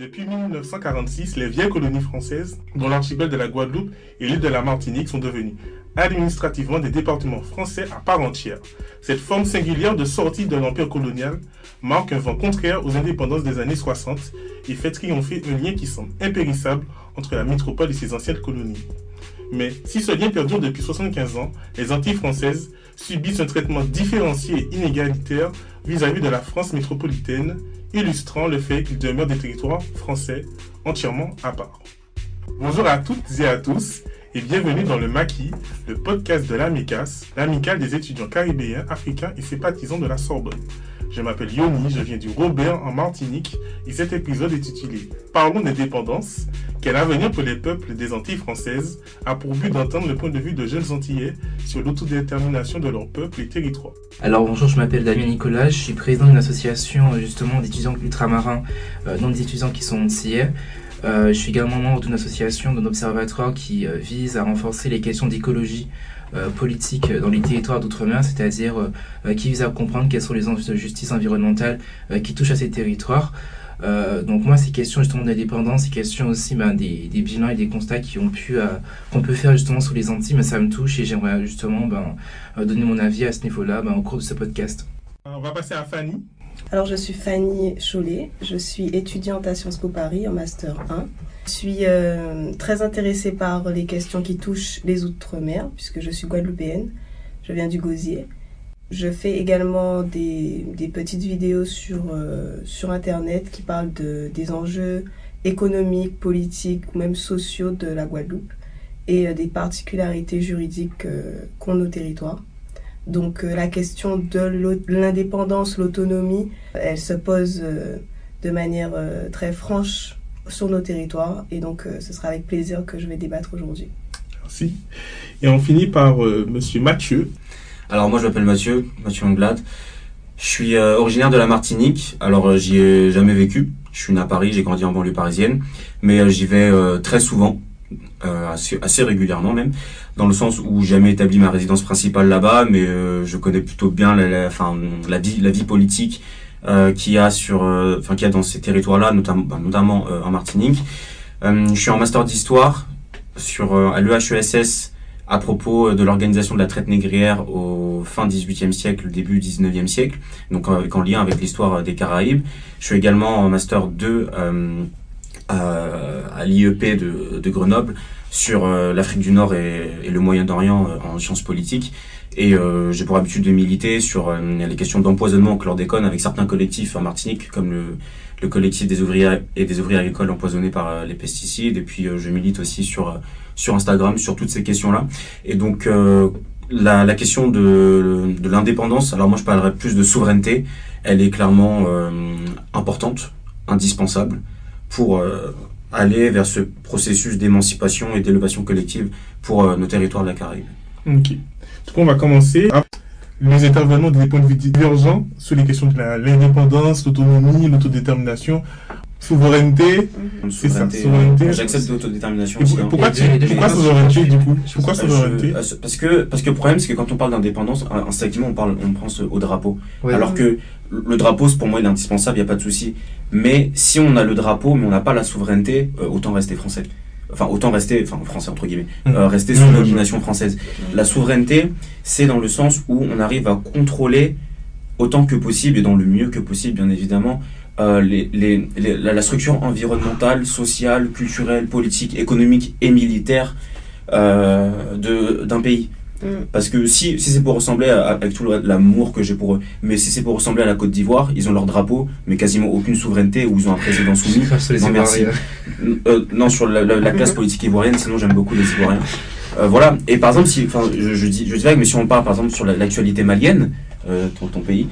Depuis 1946, les vieilles colonies françaises, dont l'archipel de la Guadeloupe et l'île de la Martinique, sont devenues administrativement des départements français à part entière. Cette forme singulière de sortie de l'empire colonial marque un vent contraire aux indépendances des années 60 et fait triompher un lien qui semble impérissable entre la métropole et ses anciennes colonies. Mais si ce lien perdure depuis 75 ans, les Antilles françaises subissent un traitement différencié et inégalitaire vis-à-vis de la France métropolitaine, illustrant le fait qu'ils demeurent des territoires français entièrement à part. Bonjour à toutes et à tous et bienvenue dans le Maquis, le podcast de l'AMICAS, l'amicale des étudiants caribéens, africains et sympathisants de la Sorbonne. Je m'appelle Yoni, je viens du Robert en Martinique et cet épisode est intitulé Parlons d'indépendance, quel avenir pour les peuples des Antilles françaises? a pour but d'entendre le point de vue de jeunes Antillais sur l'autodétermination de leur peuple et territoire. Alors bonjour, je m'appelle Damien Nicolas, je suis président d'une association justement d'étudiants ultramarins, euh, non des étudiants qui sont antillais. Euh, je suis également membre d'une association, d'un observatoire qui euh, vise à renforcer les questions d'écologie euh, politique dans les territoires d'outre-mer, c'est-à-dire euh, qui vise à comprendre quels sont les enjeux de justice environnementale qui touchent à ces territoires. donc moi, ces questions justement d'indépendance, ces questions aussi ben, des, bilans et des constats qui ont pu qu'on peut faire justement sous les Antilles, mais ça me touche et j'aimerais justement ben, donner mon avis à ce niveau-là ben, au cours de ce podcast. On va passer à Fanny. Alors, je suis Fanny Chollet, je suis étudiante à Sciences Po Paris en Master 1. Je suis euh, très intéressée par les questions qui touchent les Outre-mer, puisque je suis guadeloupéenne, je viens du Gosier. Je fais également des, petites vidéos sur, euh, sur Internet qui parlent de, des enjeux économiques, politiques ou même sociaux de la Guadeloupe et euh, des particularités juridiques qu'ont nos territoires. Donc euh, la question de l'indépendance, l'autonomie, elle se pose euh, de manière euh, très franche sur nos territoires et donc ce sera avec plaisir que je vais débattre aujourd'hui. Merci. Et on finit par Monsieur Mathieu. Alors moi je m'appelle Mathieu, Mathieu Anglade. Je suis originaire de la Martinique. Alors j'y ai jamais vécu. Je suis né à Paris, j'ai grandi en banlieue parisienne, mais j'y vais très souvent, assez, assez régulièrement même dans le sens où j'ai jamais établi ma résidence principale là-bas, mais euh, je connais plutôt bien la, la, enfin, la vie, la vie politique euh, qu'il y a sur, euh, enfin, qu'il y a dans ces territoires-là, notamment, ben, notamment euh, en Martinique. je suis en master d'histoire sur à l'EHESS à propos de l'organisation de la traite négrière au fin 18e siècle, début 19e siècle, donc en lien avec l'histoire des Caraïbes. Je suis également en master 2 à, l'IEP de, Grenoble sur euh, l'Afrique du Nord et, le Moyen-Orient euh, en sciences politiques. Et euh, j'ai pour habitude de militer sur les questions d'empoisonnement au chlordécone avec certains collectifs en Martinique, comme le, le collectif des ouvriers et des ouvriers agricoles empoisonnés par les pesticides. Et puis je milite aussi sur sur Instagram sur toutes ces questions-là. Et donc la, question de, de l'indépendance, alors moi je parlerai plus de souveraineté, elle est clairement importante, indispensable pour aller vers ce processus d'émancipation et d'élévation collective pour euh, nos territoires de la Caraïbe. Ok. Du coup, on va commencer. Les intervenants des points de vue divergents sur les questions de l'indépendance, l'autonomie, l'autodétermination, souveraineté. Mhm. C'est ça, souveraineté. J'accepte l'autodétermination aussi. Hein. Pourquoi, tu, pourquoi souveraineté du coup? Pourquoi souveraineté? Euh, Parce que parce que le problème c'est que quand on parle d'indépendance, instinctivement on parle on pense au drapeau. Alors que le drapeau, pour moi, il est indispensable, il n'y a pas de souci. Mais si on a le drapeau, mais on n'a pas la souveraineté, euh, autant rester français. Enfin, autant rester, enfin, français entre guillemets, mmh. euh, rester sous mmh. la domination française. La souveraineté, c'est dans le sens où on arrive à contrôler autant que possible et dans le mieux que possible, bien évidemment, euh, les, les, la, structure environnementale, sociale, culturelle, politique, économique et militaire euh, d'un pays. Mm. Parce que si, si c'est pour ressembler à, avec tout l'amour que j'ai pour eux, mais si c'est pour ressembler à la Côte d'Ivoire, ils ont leur drapeau, mais quasiment aucune souveraineté, où ils ont un président soumis. non, merci. Euh, non, sur la, la, classe politique ivoirienne, sinon j'aime beaucoup les Ivoiriens. Euh, voilà. Et par exemple, si, enfin, je, je dis, je dis vague, mais si on parle par exemple sur l'actualité malienne, euh, ton, ton pays,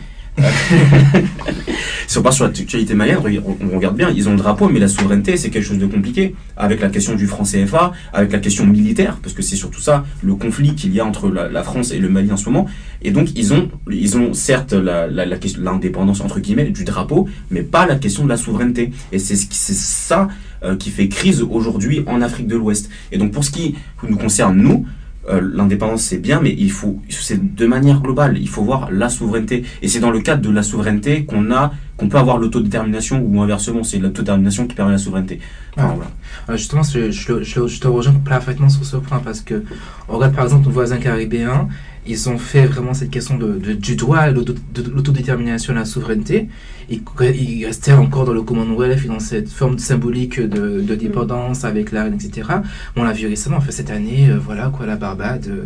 si on part sur l'actualité malienne, on, regarde bien, ils ont le drapeau, mais la souveraineté, c'est quelque chose de compliqué. Avec la question du franc CFA, avec la question militaire, parce que c'est surtout ça, le conflit qu'il y a entre la, France et le Mali en ce moment. Et donc, ils ont, ils ont certes l'indépendance, entre guillemets, du drapeau, mais pas la question de la souveraineté. Et c'est ça euh, qui fait crise aujourd'hui en Afrique de l'Ouest. Et donc, pour ce qui nous concerne, nous, euh, l'indépendance c'est bien, mais il faut, c'est de manière globale, il faut voir la souveraineté. Et c'est dans le cadre de la souveraineté qu'on a qu'on peut avoir l'autodétermination ou inversement, c'est l'autodétermination qui permet la souveraineté. Enfin, voilà. Euh, justement, je, je, je, te rejoins parfaitement sur ce point parce que on regarde par exemple nos voisins caribéens, ils ont fait vraiment cette question de, du droit de l'autodétermination et la souveraineté. Ils, ils restaient encore dans le Commonwealth et dans cette forme symbolique de, de dépendance avec la reine, etc. On l'a vu récemment, en fait, cette année, euh, voilà, quoi, la Barbade, euh,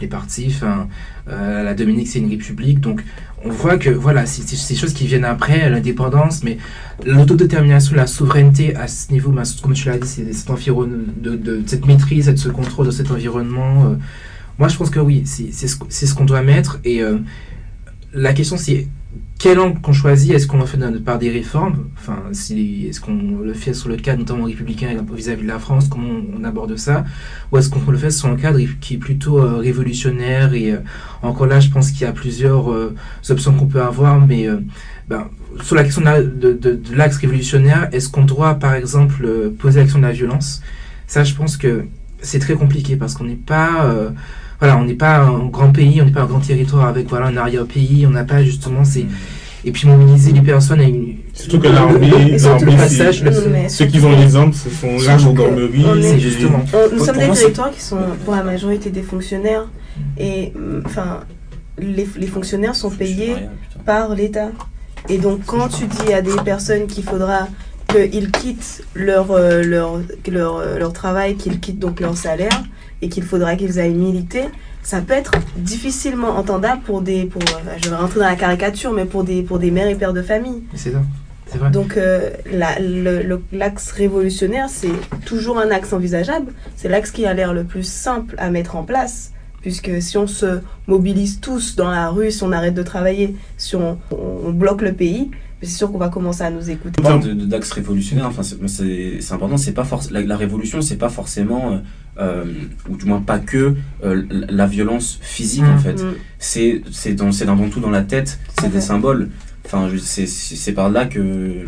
les partis, enfin, euh, la Dominique, c'est une république. Donc, on voit que, voilà, c'est des choses qui viennent après, l'indépendance, mais l'autodétermination, la souveraineté à ce niveau, comme tu l'as dit, c'est cet environnement, de, de, cette maîtrise, de ce contrôle de cet environnement. Moi, je pense que oui, c'est ce, qu'on doit mettre. Et la question, c'est quel angle qu'on choisit. Est-ce qu'on le fait par des réformes? Enfin, est-ce qu'on le fait sur le cadre notamment républicain vis-à-vis de la France Comment on, aborde ça? Ou est-ce qu'on le fait sur un cadre qui est plutôt euh, révolutionnaire Et euh, encore là, je pense qu'il y a plusieurs euh, options qu'on peut avoir, mais ben, sur la question de, de l'axe révolutionnaire, est-ce qu'on doit, par exemple, poser l'action de la violence? Ça, je pense que c'est très compliqué parce qu'on n'est pas voilà, on n'est pas un grand pays, on n'est pas un grand territoire avec voilà un arrière-pays, on n'a pas justement ces et puis mobiliser les personnes à une surtout que l'armée ceux qui ont les armes ce sont la gendarmerie c'est justement nous sommes des territoires qui sont pour la majorité des fonctionnaires et enfin les, les fonctionnaires sont payés par l'État. Et donc quand tu dis à des personnes qu'il faudra qu'ils quittent leur, euh, leur, leur, euh, leur travail, qu'ils quittent donc leur salaire, et qu'il faudra qu'ils aillent militer, ça peut être difficilement entendable pour des, pour, euh, je vais rentrer dans la caricature, mais pour des, pour des mères et pères de famille. C'est ça. Vrai. Donc euh, l'axe révolutionnaire, c'est toujours un axe envisageable. C'est l'axe qui a l'air le plus simple à mettre en place. Puisque si on se mobilise tous dans la rue, si on arrête de travailler, si on, on bloque le pays, c'est sûr qu'on va commencer à nous écouter. D'axe révolutionnaire, enfin, c'est important, c'est pas la, la, révolution, c'est pas forcément euh, euh, ou du moins pas que euh, la violence physique en mmh. fait. Mmh. C'est c'est dans c'est tout dans la tête, c'est des symboles. Enfin, c'est par là que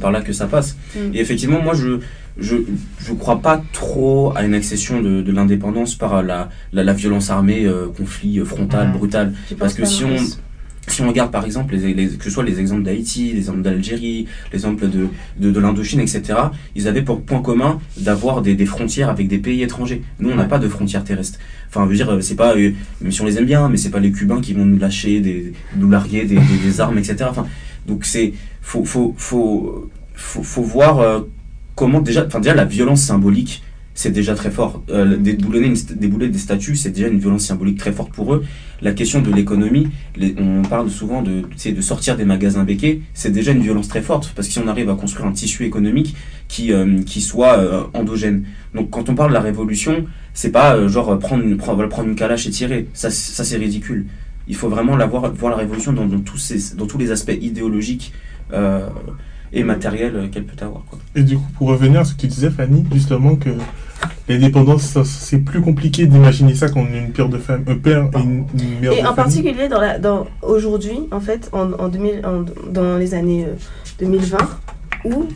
par là que ça passe. Mmh. Et effectivement, moi je je je crois pas trop à une accession de, de l'indépendance par la, la, violence armée, euh, conflit frontal, brutal. Parce que si on si on regarde par exemple, les, que ce soit les exemples d'Haïti, les exemples d'Algérie, les exemples de, de, l'Indochine, etc., ils avaient pour point commun d'avoir des, des, frontières avec des pays étrangers. Nous, on n'a pas de frontières terrestres. Enfin, je veux dire, c'est pas, euh, même si on les aime bien, mais c'est pas les Cubains qui vont nous lâcher, nous larguer des, armes, etc. Enfin, donc c'est, faut, faut, faut, faut, faut voir euh, comment déjà, enfin déjà la violence symbolique c'est déjà très fort. Euh, débouler des statuts, c'est déjà une violence symbolique très forte pour eux. La question de l'économie, on parle souvent de, de sortir des magasins béquets, c'est déjà une violence très forte, parce que si on arrive à construire un tissu économique qui, euh, qui soit euh, endogène. Donc quand on parle de la révolution, c'est pas genre prendre une, prendre, prendre une calache et tirer, ça, ça c'est ridicule. Il faut vraiment la voir, voir la révolution dans, tous dans tous les aspects idéologiques et matériels qu'elle peut avoir. Quoi. Et du coup, pour revenir à ce que tu disais, Fanny, justement, que L'indépendance, c'est plus compliqué d'imaginer ça qu'on une père de femme, un père et une, mère et en particulier dans, la, dans aujourd'hui, en fait, en, en, 2000, dans les années 2020, euh, où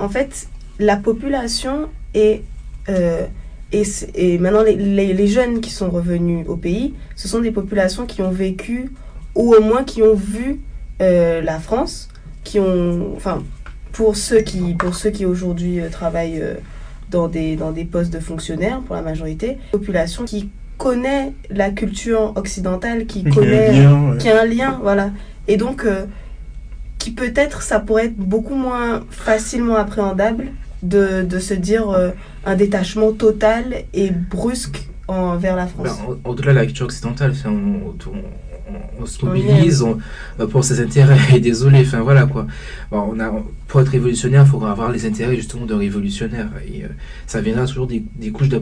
en fait la population est euh, et, et, maintenant les, les, jeunes qui sont revenus au pays, ce sont des populations qui ont vécu ou au moins qui ont vu euh, la France, qui ont, enfin, pour ceux qui, pour ceux qui aujourd'hui travaillent dans des, dans des postes de fonctionnaires pour la majorité. Population qui connaît la culture occidentale, qui connaît, qui a un lien, voilà. Et donc, euh, qui peut-être, ça pourrait être beaucoup moins facilement appréhendable de, de se dire euh, un détachement total et brusque envers la France. Ben, au-delà de la culture occidentale, on, on, se mobilise euh, pour ses intérêts. Et désolé, enfin voilà quoi. On a, pour être révolutionnaire, il faudra avoir les intérêts justement de révolutionnaire. Et euh, ça viendra toujours des, couches de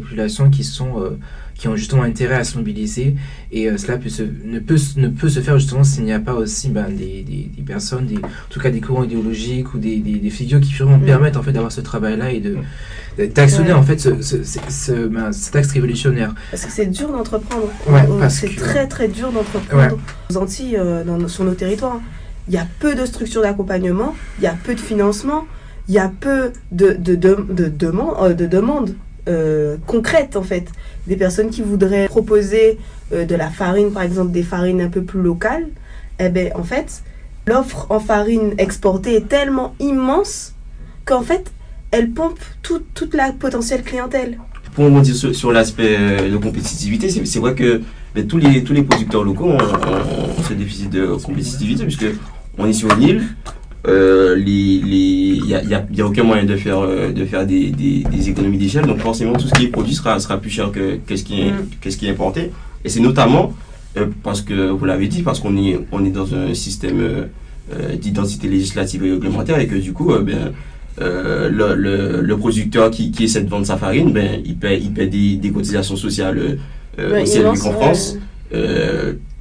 qui sont euh, qui ont justement intérêt à se mobiliser. Et cela peut se, ne, peut, ne peut se faire justement s'il n'y a pas aussi ben, des, des, des, personnes, des, en tout cas des courants idéologiques ou des, des figures qui vraiment mm. permettent en fait d'avoir ce travail-là et de d'actionner en fait ce, ce, ce, ben, cet axe révolutionnaire. Parce que c'est dur d'entreprendre. Ouais, c'est très très dur d'entreprendre aux Antilles, euh, dans, sur nos territoires. Il y a peu de structures d'accompagnement, il y a peu de financement, il y a peu de, de, de, de, de, de demandes euh, concrètes en fait. Des personnes qui voudraient proposer euh, de la farine, par exemple des farines un peu plus locales, eh ben en fait, L'offre en farine exportée est tellement immense qu'en fait, elle pompe tout, toute la potentielle clientèle. Pour rebondir sur, sur l'aspect euh, de compétitivité, c'est vrai que mais tous, les, tous les producteurs locaux ont, ont, ce déficit de compétitivité, puisque on est sur une île, euh, il n'y a, y a, y a, aucun moyen de faire, euh, de faire des, des, des économies d'échelle, donc forcément tout ce qui est produit sera, sera plus cher que, que, ce, qui est, mm. que ce qui est importé. Et c'est notamment, euh, parce que vous l'avez dit, parce qu'on est, on est dans un système euh, d'identité législative et réglementaire et que du coup, ben, le, le, le, producteur qui, qui, essaie de vendre sa farine, ben, il paie, il paie des, des cotisations sociales euh, au CLU en France.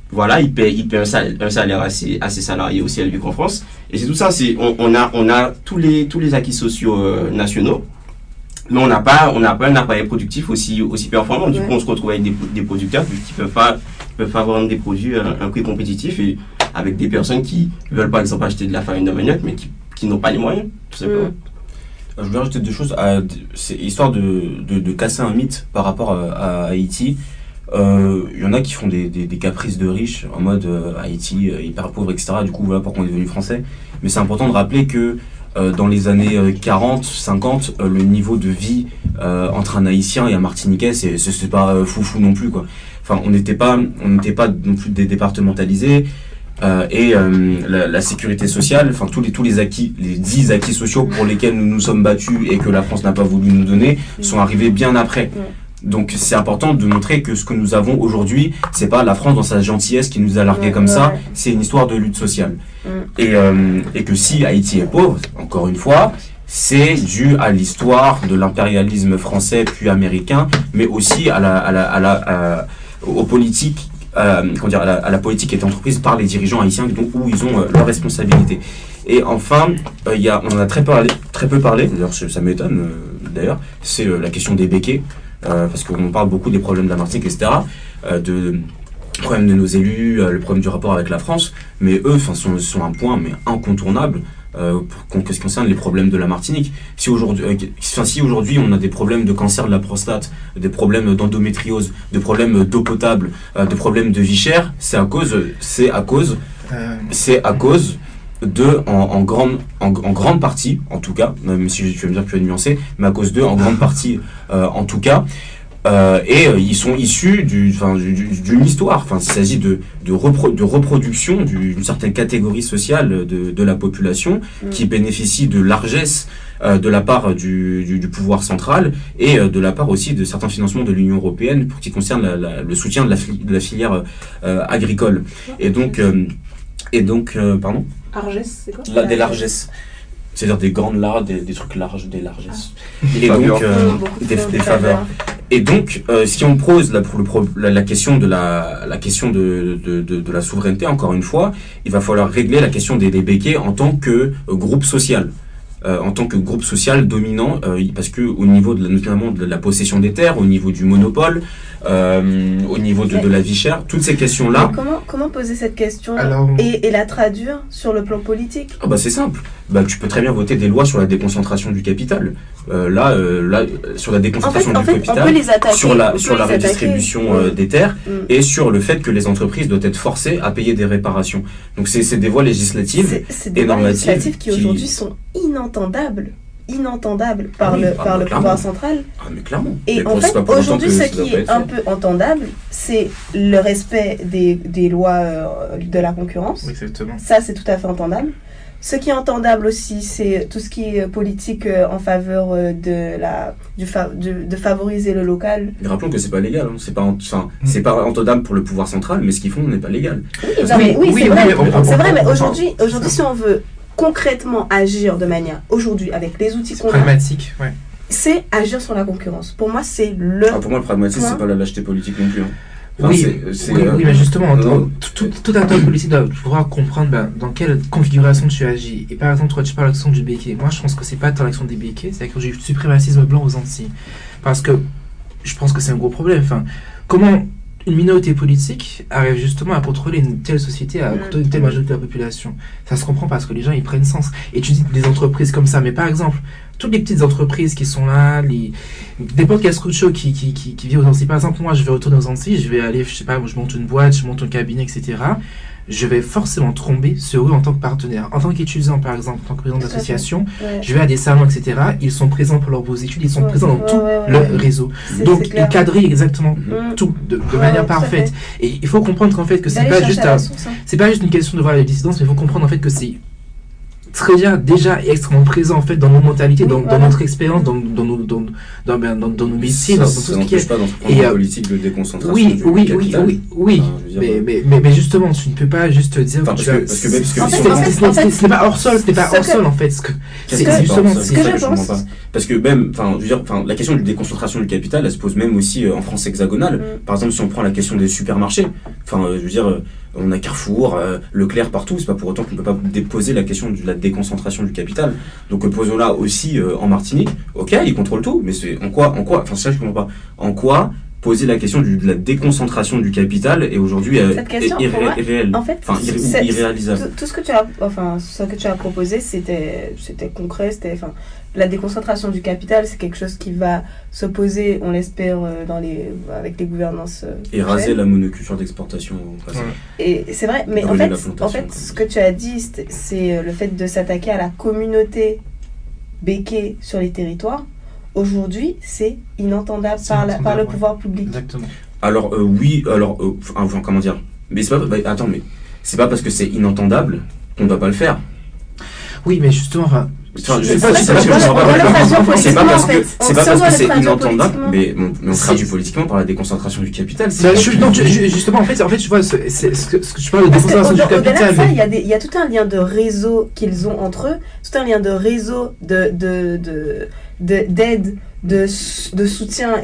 Euh, voilà, il paie, il paie un salaire, un salaire à, ses, à ses salariés au CLU en France. Et c'est tout ça, c'est, on, on, a, on a tous les, tous les acquis sociaux euh, nationaux, mais on n'a pas, on n'a pas un appareil productif aussi, aussi performant. Du coup, on se retrouve avec des, des producteurs qui peuvent pas, peuvent pas vendre des produits à un, un prix compétitif et avec des personnes qui veulent par exemple acheter de la farine de manioc, mais qui, qui n'ont pas les moyens, tout simplement. Je voulais rajouter deux choses. C'est histoire de, de, de, casser un mythe par rapport à, à Haïti. Il euh, y en a qui font des, des, des, caprices de riches en mode euh, Haïti euh, hyper pauvre, etc. Du coup, voilà pourquoi on est devenu français. Mais c'est important de rappeler que dans les années 40, 50, le niveau de vie entre un Haïtien et un Martiniquais, c'est c'est pas foufou non plus quoi. Enfin, on n'était pas on n'était pas non plus des départementalisés. Euh, et euh, la, la, sécurité sociale, enfin tous les tous les acquis, les dix acquis sociaux pour lesquels nous nous sommes battus et que la France n'a pas voulu nous donner, sont arrivés bien après. Donc c'est important de montrer que ce que nous avons aujourd'hui, c'est pas la France dans sa gentillesse qui nous a largué comme ça, c'est une histoire de lutte sociale. Et, euh, et que si Haïti est pauvre, encore une fois, c'est dû à l'histoire de l'impérialisme français puis américain, mais aussi à la, à la, à la à, aux politiques euh, comment dire, à la, à, la, politique qui est entreprise par les dirigeants haïtiens, donc où ils ont euh, leurs responsabilités. Et enfin, euh, y a, on en a très, parlé, très peu parlé, d'ailleurs ça m'étonne euh, d'ailleurs, c'est la question des béquets, parce qu'on parle beaucoup des problèmes de la Martinique, etc., de problème de nos élus, le problème du rapport avec la France, mais eux sont, sont un point mais incontournable euh, pour ce qui concerne les problèmes de la Martinique. Si aujourd'hui, euh, enfin, si aujourd'hui on a des problèmes de cancer de la prostate, des problèmes d'endométriose, des problèmes d'eau potable, euh, des problèmes de vie chère, c'est à cause, c'est à cause, c'est à cause de, en, en grande, en, en, grande partie, en tout cas, même si tu vas me dire que tu vas nuancer, mais à cause de, en grande partie, en tout cas, euh, et euh, ils sont issus d'une du, du, histoire. Enfin, il s'agit de, de, repro de reproduction d'une certaine catégorie sociale de, de la population mmh. qui bénéficie de largesse euh, de la part du, du, pouvoir central et euh, de la part aussi de certains financements de l'Union européenne pour qui concerne la, la, le soutien de la, la filière euh, agricole. Et donc, et donc, pardon? Largesse, c'est quoi la, Des largesses c'est-à-dire des grandes larges, des, des, trucs larges, des largesses. Ah. Et donc, euh, des, des, faveurs. Et donc, euh, si on pose la, pour le pro, la, la, question de la, la question de, de, de, de, la souveraineté, encore une fois, il va falloir régler la question des, des béquets en tant que euh, groupe social. Euh, en tant que groupe social dominant, euh, parce que au niveau de la, notamment de la possession des terres, au niveau du monopole, euh, au niveau de, de, la vie chère, toutes ces questions-là. Comment, comment poser cette question Alors... et, et, la traduire sur le plan politique? Ah bah C'est simple. Bah, tu peux très bien voter des lois sur la déconcentration du capital. Euh, là, euh, là, sur la déconcentration en fait, du en fait, capital, sur la, sur la redistribution mmh. des terres mmh. et sur le fait que les entreprises doivent être forcées à payer des réparations. Donc c'est des voies législatives et normatives législatives qui, qui... aujourd'hui sont inentendables inentendable par ah oui, le, ah par le pouvoir central. Ah, mais clairement. Et mais en fait, aujourd'hui, ce qui est un peu entendable, c'est le respect des, des lois euh, de la concurrence. Exactement. Ça, c'est tout à fait entendable. Ce qui est entendable aussi, c'est tout ce qui est politique euh, en faveur euh, de la du fa de, de, favoriser le local. Mais rappelons que c'est pas légal, hein. c'est pas enfin, mm. c'est pas entendable pour le pouvoir central, mais ce qu'ils font n'est pas légal. Oui, oui, oui, oui c'est vrai. c'est vrai, mais aujourd'hui, aujourd'hui, si on veut concrètement agir de manière aujourd'hui avec les outils qu'on a. Pragmatique, ouais. C'est agir sur la concurrence. Pour moi, c'est le. Ah, pour moi, le pragmatisme, c'est pas la lâcheté politique non plus. Hein. Enfin, oui, c est, c est, oui, euh... oui, mais justement, euh... tout, tout, acteur politique doit pouvoir comprendre ben, dans quelle configuration tu agis. Et par exemple, toi, tu parles de l'action du béquet. Moi, je pense que c'est pas tant l'action des béquets, c'est que j'ai eu le suprémacisme blanc aux Antilles. Parce que je pense que c'est un gros problème. Enfin, comment une minorité politique arrive justement à contrôler une telle société, à contrôler une telle majorité de la population. Ça se comprend parce que les gens ils prennent sens. Et tu dis des entreprises comme ça, mais par exemple, toutes les petites entreprises qui sont là, les n'importe quel structure qui, qui, qui, qui vit aux Antilles. Par exemple, moi je vais retourner aux Antilles, je vais aller, je sais pas, je monte une boîte, je monte un cabinet, etc. je vais forcément tomber sur eux en tant que partenaire. En tant qu'étudiant, par exemple, en tant que président d'association, je vais à des salons, etc. Ils sont présents pour leurs beaux études, ils sont présents dans tout le réseau. Donc, ils cadrent exactement mm. tout de, manière parfaite. Et il faut comprendre qu'en fait, que c'est pas juste, hein. c'est pas juste une question de voir la dissidence, mais il faut comprendre en fait que c'est très bien déjà extrêmement présent en fait dans nos mentalités, dans, notre expérience, dans, dans, nos, dans, dans, ben, dans, nos métiers, dans, tout ce qui est. pas dans ce et, euh, politique de déconcentration. Oui, du oui, capital. oui, oui, oui. mais, mais, mais, mais, justement, tu ne peux pas juste dire enfin, que, parce que, parce que, parce que ce n'est pas hors sol, ce n'est pas hors sol en fait. C'est justement ce que je pense. Parce que même, enfin, je veux dire, enfin, la question de déconcentration du capital, elle se pose même aussi euh, en France hexagonale. Mm. Par exemple, si on prend la question des supermarchés, enfin, euh, je veux dire on a Carrefour, euh, Leclerc partout, c'est pas pour autant qu'on peut pas déposer la question de la déconcentration du capital. Donc euh, posons-la aussi euh, en Martinique. Ok, ils contrôlent tout, mais c'est en quoi, en quoi, enfin ça je comprends pas. En quoi poser la question de la déconcentration du capital est aujourd'hui irréelle, en fait, enfin, irréalisable. Tout, ce que tu as, enfin, ce que tu as proposé, c'était, c'était concret, c'était, enfin, la déconcentration du capital, c'est quelque chose qui va s'opposer, on l'espère, euh, dans les, avec les gouvernances. Euh, et raser la monoculture d'exportation. Et c'est vrai, mais en fait, en fait, ce que tu as dit, c'est euh, le fait de s'attaquer à la communauté béquée sur les territoires. Aujourd'hui, c'est inentendable, par, par, le pouvoir public. Exactement. Alors oui, alors enfin, comment dire? Mais c'est pas, bah, attends, mais c'est pas parce que c'est inentendable qu'on ne va pas le faire. Oui, mais justement, enfin, c'est pas, parce que c'est pas parce que c'est inentendable, mais, on traduit politiquement par la déconcentration du capital. Bah, justement, en fait, en fait, je vois, ce que je parle de déconcentration du capital. Il y a tout un lien de réseau qu'ils ont entre eux, tout un lien de réseau de d'aide de, de soutien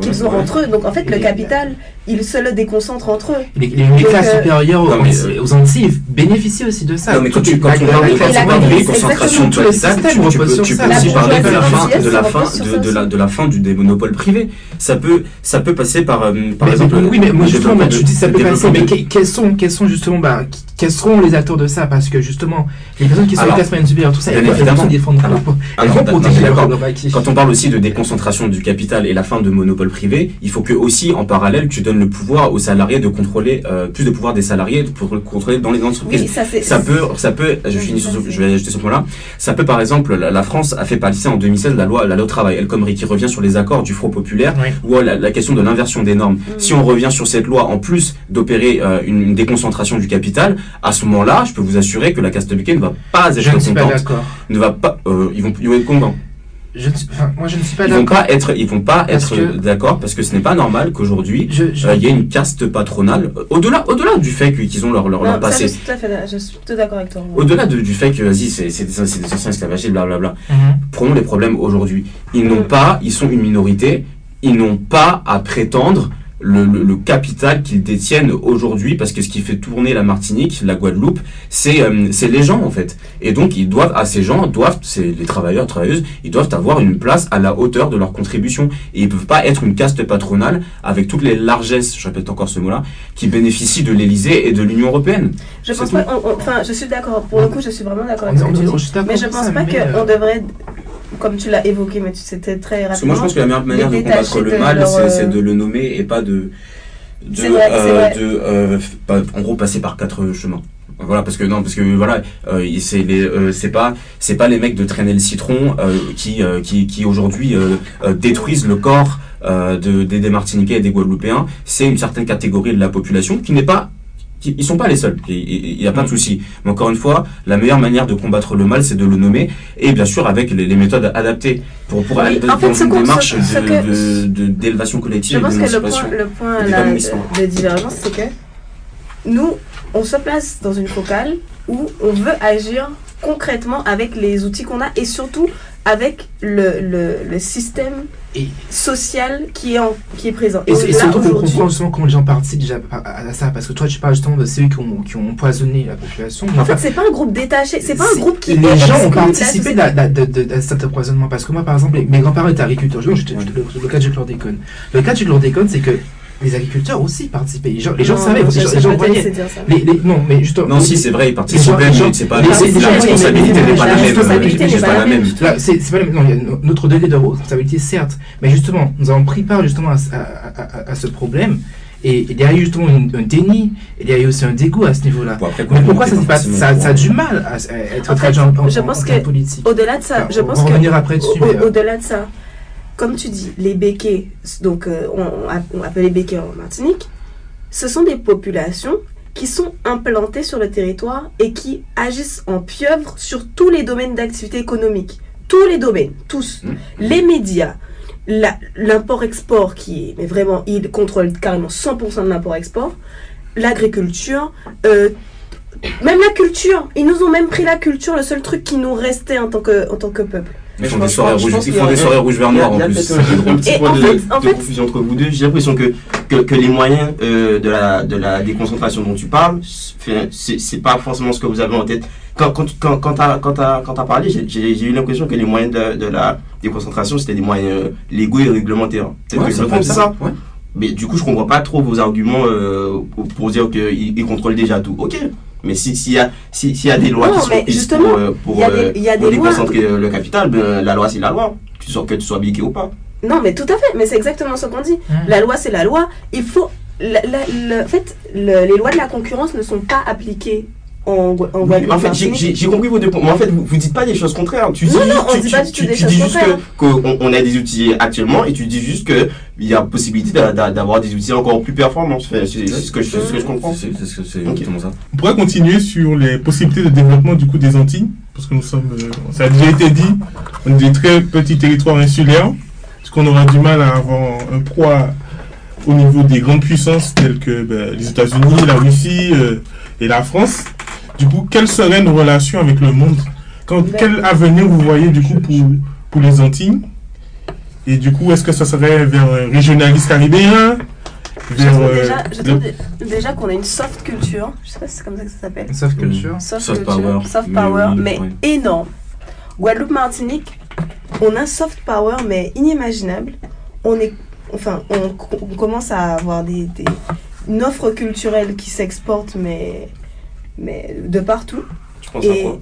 qu'ils ont entre eux. Donc en fait, le capital, ils se le déconcentrent entre eux. Les, les, classes euh, supérieures aux, euh, aux Antilles bénéficient aussi de ça. Non, mais quand, tu, quand on parle de déconcentration de capital, tu, tu, peux, tu peux aussi parler de la fin, de la fin, de, de, la, de la fin du des monopoles privés. Ça peut, ça peut passer par, euh, par exemple. Oui, mais moi justement, bah, tu dis ça peut passer, mais quels sont, quels sont justement, bah, quels seront les acteurs de ça? Parce que justement, les personnes qui sont les classes moyennes supérieures, tout ça, elles vont défendre. Elles vont protéger Quand on parle aussi de déconcentration du capital et la fin de monopole privé, il faut que aussi en parallèle tu donnes le pouvoir aux salariés de contrôler euh, plus de pouvoir des salariés pour contrôler dans les entreprises. ça, peut, ça peut. Je finis sur, je vais ajouter ce point-là. Ça peut par exemple, la, France a fait passer en 2016 la loi, la loi travail, El Khomri, qui revient sur les accords du Front populaire ou la, question de l'inversion des normes. Mm. Si on revient sur cette loi, en plus d'opérer euh, une, déconcentration du capital, à ce moment-là, je peux vous assurer que la caste ne va pas être contente. ne va pas. Euh, ils vont, ils vont être contents je moi je ne suis pas ils vont pas être ils vont pas être d'accord parce que ce n'est pas normal qu'aujourd'hui euh, il y ait une caste patronale au-delà au-delà du fait qu'ils ont leur leur, leur passé. je suis tout à fait je suis tout d'accord avec toi au-delà du fait que vas-y c'est c'est des, des anciens esclavagistes blablabla mm prenons les problèmes aujourd'hui. Ils n'ont mhm. pas ils sont une minorité. Ils n'ont pas à prétendre le, le, capital qu'ils détiennent aujourd'hui, parce que ce qui fait tourner la Martinique, la Guadeloupe, c'est euh, c'est les gens en fait. Et donc ils doivent, à ces gens doivent, c'est les travailleurs, travailleuses, ils doivent avoir une place à la hauteur de leur contribution. Et ils peuvent pas être une caste patronale avec toutes les largesses, je répète encore ce mot-là, qui bénéficient de l'Élysée et de l'Union européenne. Je pense pas, enfin, je suis d'accord. Pour le coup, je suis vraiment d'accord avec ce Mais je pense pas qu'on euh, devrait comme tu l'as évoqué, mais tu c'était très rapidement. Parce que moi, je pense que la meilleure manière de combattre le mal, c'est de le nommer et pas de. de, euh, de euh, en gros, passer par quatre chemins. Voilà, parce que non, parce que voilà, euh, c'est les, euh, c'est pas, c'est pas les mecs de traîner le citron euh, qui, euh, qui, qui aujourd'hui détruisent le corps de, des, des Martiniquais et des Guadeloupéens. C'est une certaine catégorie de la population qui n'est pas ils sont pas les seuls. Il n'y a pas de mm. souci. Mais encore une fois, la meilleure manière de combattre le mal, c'est de le nommer et bien sûr avec les, méthodes adaptées pour pour aller dans une démarche d'élevation de, collective. Je pense que le point, le point de, de divergence, c'est que nous, on se place dans une focale où on veut agir concrètement avec les outils qu'on a et surtout avec le, le, le système social qui est, en, qui est présent. Et, et surtout pour comprendre justement comment les gens participent déjà à, ça, parce que toi tu parles justement de ceux qui ont, qui ont empoisonné la population. En fait, c'est pas un groupe détaché, c'est pas un groupe qui. Les gens ont participé à, cet empoisonnement, parce que moi par exemple, mes grands-parents étaient agriculteurs. Je, le, cas du chlordécone. Le cas du chlordécone, c'est que les agriculteurs aussi participaient. Les gens, les gens savaient, les gens, voyaient. Les, les, non, mais justement. Non, si, c'est vrai, ils participaient, mais c'est pas, la responsabilité n'est pas la même. C'est pas la même. C'est pas la même. Non, il y a notre degré de responsabilité, certes. Mais justement, nous avons pris part justement à, ce problème. Et il y a eu justement un, déni, il y a eu aussi un dégoût à ce niveau-là. Mais pourquoi ça, pas, ça, a du mal à, être traduit en, je pense que politique Au-delà de ça, je pense que. revenir après dessus. Euh, au-delà de ça, comme tu dis, les béquets, donc euh, on, appelle les béquets en Martinique, ce sont des populations qui sont implantées sur le territoire et qui agissent en pieuvre sur tous les domaines d'activité économique. Tous les domaines, tous. Mmh. Les médias, l'import-export qui est, mais vraiment, il contrôle carrément 100% de l'import-export, l'agriculture, euh, même la culture. Ils nous ont même pris la culture, le seul truc qui nous restait en tant que, en tant que peuple. Ils font des soirées rouges, vert noir en plus. un petit point de, confusion entre vous deux. J'ai l'impression que, que, les moyens euh, de, la, de la déconcentration dont tu parles, c'est pas forcément ce que vous avez en tête quand, quand, quand, quand tu as, parlé, j'ai eu l'impression que les moyens de, la déconcentration, c'était des moyens euh, légaux et réglementaires. c'est ça Mais du coup, je comprends pas trop vos arguments euh, pour dire qu'ils ils contrôlent déjà tout. Ok, mais s'il si y, a, si, y a des lois qui sont prises pour, euh, pour, déconcentrer le capital, ben, la loi c'est la loi, tu sors que tu sois biqué ou pas. Non, mais tout à fait, mais c'est exactement ce qu'on dit. La loi c'est la loi. Il faut. en fait, les lois de la concurrence ne sont pas appliquées en, en fait, j'ai compris vos deux points. Mais en fait, vous, vous dites pas des choses contraires. Tu dis, non, non, on tu, dit pas tu, tu, dis juste qu'on on a des outils actuellement et tu dis juste qu'il y a possibilité d'avoir des outils encore plus performants. C'est ce, que je, ce que je comprends. C'est exactement ça. On pourrait continuer sur les possibilités de développement du coup des Antilles. Parce que nous sommes, euh, ça a déjà été dit, on est des très petits territoires insulaires. Parce qu'on aura du mal à avoir un poids au niveau des grandes puissances telles que ben, les États-Unis, la Russie euh, et la France? Du coup, quelles seraient nos relations avec le monde? Quand, Quel avenir vous voyez du coup pour, pour les Antilles? Et du coup, est-ce que ça serait vers un régionalisme caribéen vers, déjà, euh, déjà qu'on a une soft culture, je sais pas si c'est comme ça que ça s'appelle. Soft culture Soft, power. Soft power, mais, énorme. Guadeloupe, Martinique, on a un soft power, mais inimaginable. On est, enfin, on, commence à avoir des, des, une offre culturelle qui s'exporte, mais mais de partout. Tu penses et à quoi?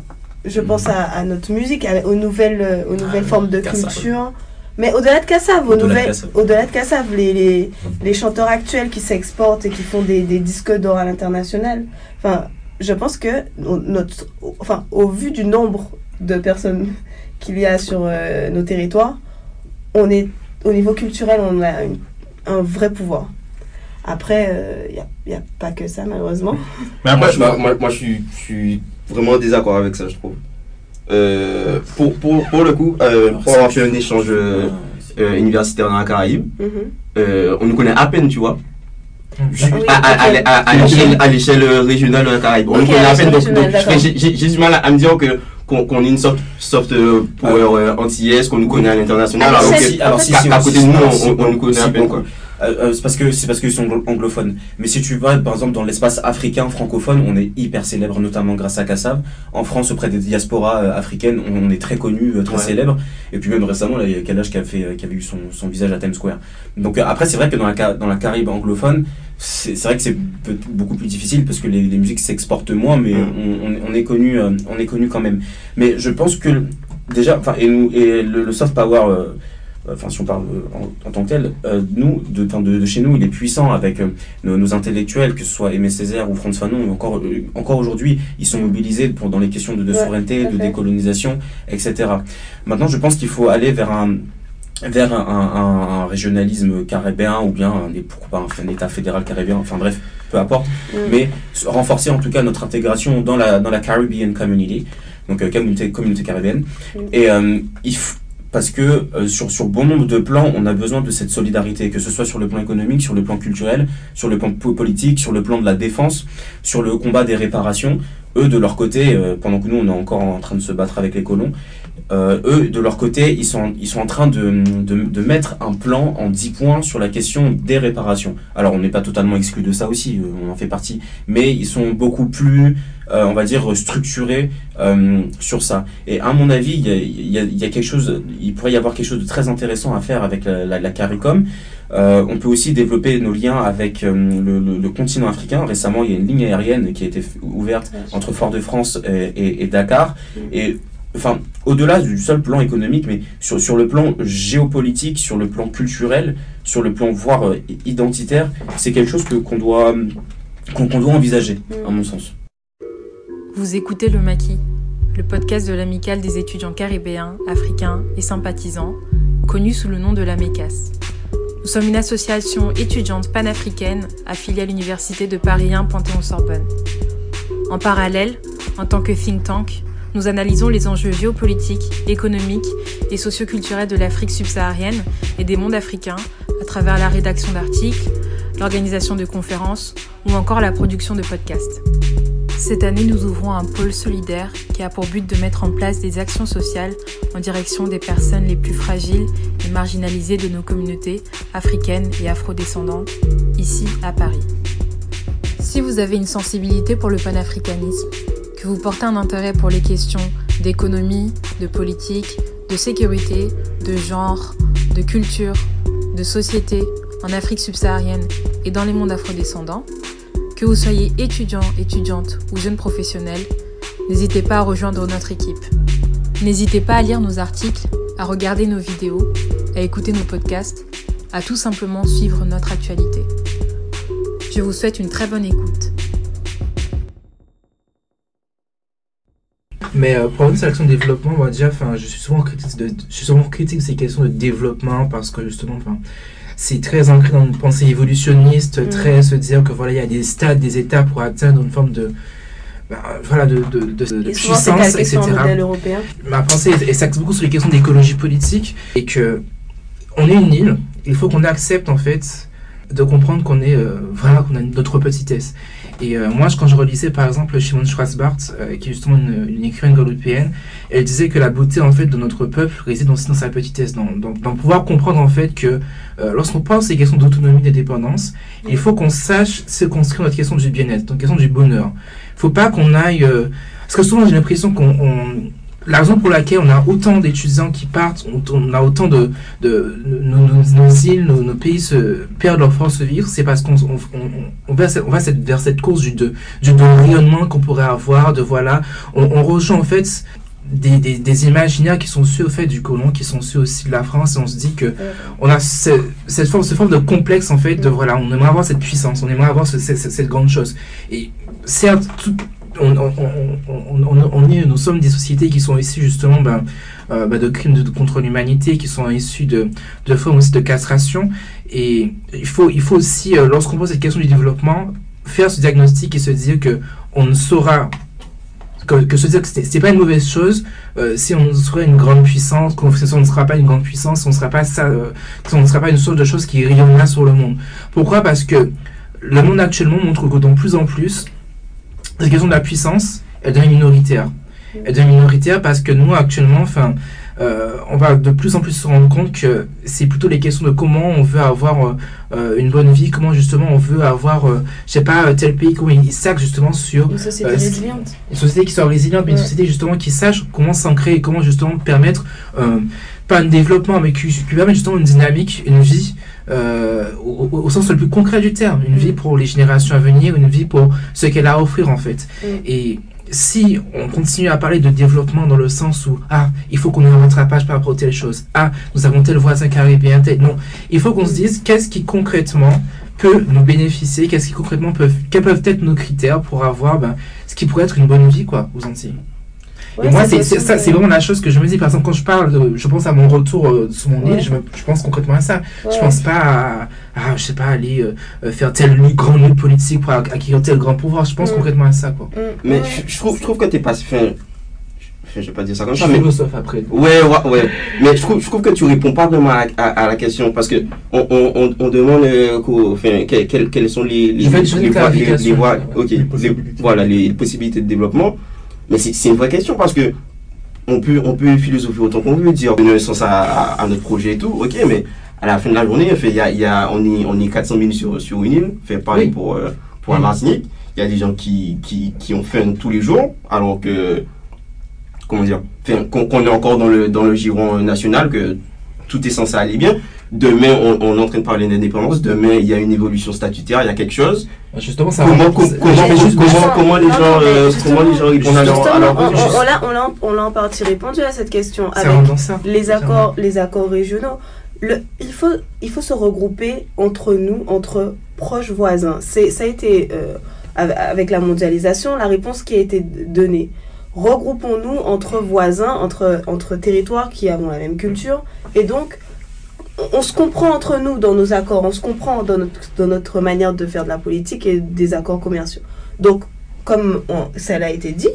Je pense à, notre musique, aux nouvelles, aux nouvelles ah, formes de culture. Mais au-delà de Kassav, au-delà de Kassav, les, les, les, chanteurs actuels qui s'exportent et qui font des, des disques d'or à l'international. Enfin, je pense que notre, enfin, au vu du nombre de personnes qu'il y a sur euh, nos territoires, on est au niveau culturel, on a un vrai pouvoir. Après, il euh, n'y a, pas que ça, malheureusement. Mais moi, moi, moi, je, suis, je suis vraiment désaccord avec ça, je trouve. Euh, pour, pour, pour, le coup, euh, pour avoir fait un échange universitaire dans la Caraïbe, mhm. on nous connaît à peine, tu vois. Ah à, l'échelle régionale de la Caraïbe. On nous connaît à peine, donc, j'ai du mal à, me dire que qu'on ait une soft, soft power antillaise, qu'on nous connaît à l'international. Alors, alors, si, à, côté de nous, on, on, nous connaît à peine. Quoi. Euh, euh, c'est parce que c'est parce qu'ils sont anglophones. Mais si tu vas par exemple dans l'espace africain francophone, on est hyper célèbre, notamment grâce à Kassav. En France, auprès des diasporas euh, africaines, on, est très connu, très célèbre. Et puis même récemment, il y a Kalash qui a fait, qui avait eu son, son visage à Times Square. Donc après, c'est vrai que dans la dans la Caraïbe anglophone, c'est vrai que c'est beaucoup plus difficile parce que les, les musiques s'exportent moins, mais mm. on, on, est connu, on est connu quand même. Mais je pense que déjà, enfin, et, nous, et le, soft power enfin si on parle euh, en, tant que tel, euh, nous, de, de, chez nous, il est puissant avec euh, nos, intellectuels, que ce soit Aimé Césaire ou Franz Fanon, encore, encore aujourd'hui, ils sont mobilisés pour, dans les questions de, souveraineté, de décolonisation, etc. Maintenant, je pense qu'il faut aller vers un vers un, régionalisme caribéen ou bien un, pourquoi pas un, État fédéral caribéen, enfin bref, peu importe, mm. mais renforcer en tout cas notre intégration dans la, dans la Caribbean Community, donc communauté, communauté caribéenne. Mm. Et il faut parce que euh, sur, sur bon nombre de plans, on a besoin de cette solidarité, que ce soit sur le plan économique, sur le plan culturel, sur le plan politique, sur le plan de la défense, sur le combat des réparations. Eux, de leur côté, euh, pendant que nous, on est encore en train de se battre avec les colons, euh, eux, de leur côté, ils sont, ils sont en train de, de, de mettre un plan en 10 points sur la question des réparations. Alors, on n'est pas totalement exclu de ça aussi, on en fait partie, mais ils sont beaucoup plus euh, on va dire, structuré euh, sur ça. Et à mon avis, il y a, quelque chose, il pourrait y avoir quelque chose de très intéressant à faire avec la, CARICOM. Euh, on peut aussi développer nos liens avec le, continent africain. Récemment, il y a une ligne aérienne qui a été ouverte entre Fort-de-France et, Dakar. Et enfin, au-delà du seul plan économique, mais sur, sur le plan géopolitique, sur le plan culturel, sur le plan voire euh, identitaire, c'est quelque chose que qu'on doit qu'on doit envisager, à mon sens. Vous écoutez le Maquis, le podcast de l'amicale des étudiants caribéens, africains et sympathisants, connu sous le nom de la MECAS. Nous sommes une association étudiante panafricaine affiliée à l'Université de Paris 1 Panthéon-Sorbonne. En parallèle, en tant que think tank, nous analysons les enjeux géopolitiques, économiques et socioculturels de l'Afrique subsaharienne et des mondes africains à travers la rédaction d'articles, l'organisation de conférences ou encore la production de podcasts. Cette année, nous ouvrons un pôle solidaire qui a pour but de mettre en place des actions sociales en direction des personnes les plus fragiles et marginalisées de nos communautés africaines et afrodescendantes, ici à Paris. Si vous avez une sensibilité pour le panafricanisme, que vous portez un intérêt pour les questions d'économie, de politique, de sécurité, de genre, de culture, de société en Afrique subsaharienne et dans les mondes afrodescendants, que vous soyez étudiant, étudiante ou jeune professionnel, n'hésitez pas à rejoindre notre équipe. N'hésitez pas à lire nos articles, à regarder nos vidéos, à écouter nos podcasts, à tout simplement suivre notre actualité. Je vous souhaite une très bonne écoute. Mais euh, pour une sélection de développement, dire, enfin, je suis souvent critique de, je suis souvent critique de ces questions de développement parce que justement, enfin, c'est très ancré dans une pensée évolutionniste, Mm. très se dire que voilà, il y a des stades, des étapes pour atteindre une forme de, bah, voilà, de, de, de, de Et souvent, c'est puissance, etc. européen. Ma pensée elle s'axe beaucoup sur les questions d'écologie politique et que on est une île. Il faut qu'on accepte en fait de comprendre qu'on est euh, voilà qu'on a notre petitesse. Et euh, moi, quand je relisais par exemple Shimon Schwarzbart, euh, qui est justement une, une écrivaine guadeloupéenne, elle disait que la beauté en fait de notre peuple réside aussi dans sa petitesse, dans, dans, dans pouvoir comprendre en fait que euh, lorsqu'on pense aux questions d'autonomie, d'indépendance, il faut qu'on sache circonscrire notre question du bien-être, notre question du bonheur. Il faut pas qu'on aille euh, parce que souvent j'ai l'impression qu'on on- la raison pour laquelle on a autant d'étudiants qui partent, on, a autant de, de nos, nos- nos îles, nos, nos pays se perdent leur force de vivre, c'est parce qu'on on, on, on va, cette- on va cette- vers cette course du, de, du rayonnement qu'on pourrait avoir, de voilà, on, rejoint en fait des, des, des imaginaires qui sont ceux au fait du colon, qui sont ceux aussi de la France, et on se dit que on a ce- cette forme, cette forme de complexe en fait, de voilà, on aimerait avoir cette puissance, on aimerait avoir ce- ce- ce- cette grande chose. Et certes, tout- on, est, nous sommes des sociétés qui sont issues justement ben, euh, ben, de crimes de, contre l'humanité, qui sont issues de, formes de castration. Et il faut, il faut aussi, euh, lorsqu'on pose cette question du développement, faire ce diagnostic et se dire que on ne saura que, se dire que c'est pas une mauvaise chose euh, si on serait une grande puissance, si ne sera pas une grande puissance, si on ne sera pas ça, on ne sera pas une sorte de chose qui rayonnera sur le monde. Pourquoi? Parce que le monde actuellement montre que de plus en plus, cette question de la puissance, elle devient minoritaire. Elle devient minoritaire parce que nous, actuellement, enfin, euh, on va de plus en plus se rendre compte que c'est plutôt les questions de comment on veut avoir euh, euh, une bonne vie, comment justement on veut avoir, euh, je sais pas, tel pays, comment il s'axe justement sur Une société Euh, résiliente. une société qui soit résiliente, mais une société justement qui sache comment s'ancrer et comment justement permettre, euh, pas un développement, mais qui, qui permet justement une dynamique, une vie, euh, au, au- au sens le plus concret du terme, une vie pour les générations à venir, une vie pour ce qu'elle a à offrir en fait. Mm. Et si on continue à parler de développement dans le sens où, ah, il faut qu'on ait un rattrapage par rapport à telle chose, ah, nous avons tel voisin caribéen, tel, non, il faut qu'on se dise qu'est-ce qui concrètement peut nous bénéficier, qu'est-ce qui concrètement peuvent, quels peuvent être nos critères pour avoir ben, ce qui pourrait être une bonne vie, quoi, aux Antilles. Ouais, et moi, c'est c'est- ça, vraiment la chose que je me dis. Par exemple, quand je parle, de, je pense à mon retour euh, sur mon île, je, me- je pense concrètement à ça. Je pense pas à, à, je sais pas, aller euh, euh, faire lutte, grande lutte politique pour ac- acquérir tel grand pouvoir. Je pense Mm. concrètement à ça, quoi. Mm, Mais ouais. je, je trouve, je trouve que t'es pas. Enfin, je, je vais pas dire ça comme Je ça, suis mais. philosophe après. Ouais, ouais, ouais. Mais je trouve, je trouve que tu réponds pas vraiment à, à, à la question parce que on, on, on, on demande euh, enfin, quelles, quelles, quelles sont les, les, les voies, les, voies, ok, voilà, les possibilités de développement. Mais c'est une vraie question parce que on peut, on peut philosopher autant qu'on veut, dire donner sens à, à, à notre projet et tout, ok, mais à la fin de la journée, fait, y a, y a, on, est, on est 400 000 sur, sur une île, fait pareil Oui. pour, euh, pour la. Martinique. Il y a des gens qui, qui, qui ont faim tous les jours, alors que, comment dire, qu'on est encore dans le, dans le giron national, que tout est censé aller bien. Demain on, on est en train de parler d'indépendance, demain il y a une évolution statutaire, il y a quelque chose. Justement, ça Comment, comment, comment, juste- comment, les gens, euh, comment les gens répondent à leur- à leur- on, l'a- on l'a on l'a en partie répondu à cette question avec les accords, les accords régionaux. Le, il, faut, il faut se regrouper entre nous, entre proches voisins. C'est, ça a été, euh, av- avec la mondialisation, la réponse qui a été donnée. Regroupons-nous entre voisins, entre, entre territoires qui avons la même culture. Et donc, on, se comprend entre nous dans nos accords, on se comprend dans notre, manière de faire de la politique et des accords commerciaux. Donc, comme on- ça a été dit,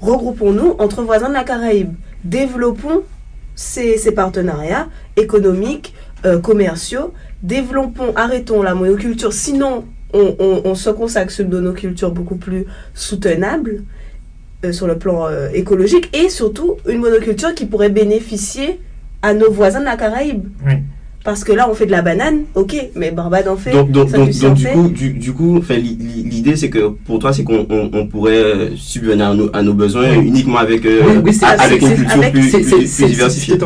regroupons-nous entre voisins de la Caraïbe. Développons ces, partenariats économiques, euh, commerciaux. Développons, arrêtons la monoculture. Sinon, on, on- on se consacre sur une monoculture beaucoup plus soutenable euh, sur le plan euh, écologique et surtout une monoculture qui pourrait bénéficier à nos voisins de la Caraïbe. Oui. Parce que là, on fait de la banane, ok, mais Barbade en fait. Donc, donc, du donc, du fait. coup, du, du l'idée c'est que pour toi c'est qu'on on, on pourrait euh, subvenir à nos, à nos besoins Oui. uniquement avec euh, Oui, oui, avec une culture avec- plus, diversifiée.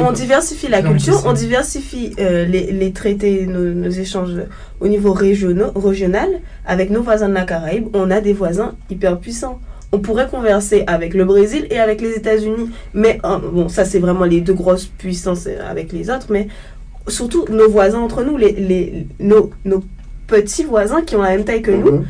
On diversifie la Non, culture, on diversifie euh, les, les traités, nos, nos échanges au niveau régional. Avec nos voisins de la Caraïbe, on a des voisins hyper puissants. On pourrait converser avec le Brésil et avec les États-Unis. Mais euh, bon, ça c'est vraiment les deux grosses puissances euh, avec les autres. Mais surtout nos voisins entre nous, les, les, nos, nos petits voisins qui ont la même taille que nous. Mhm.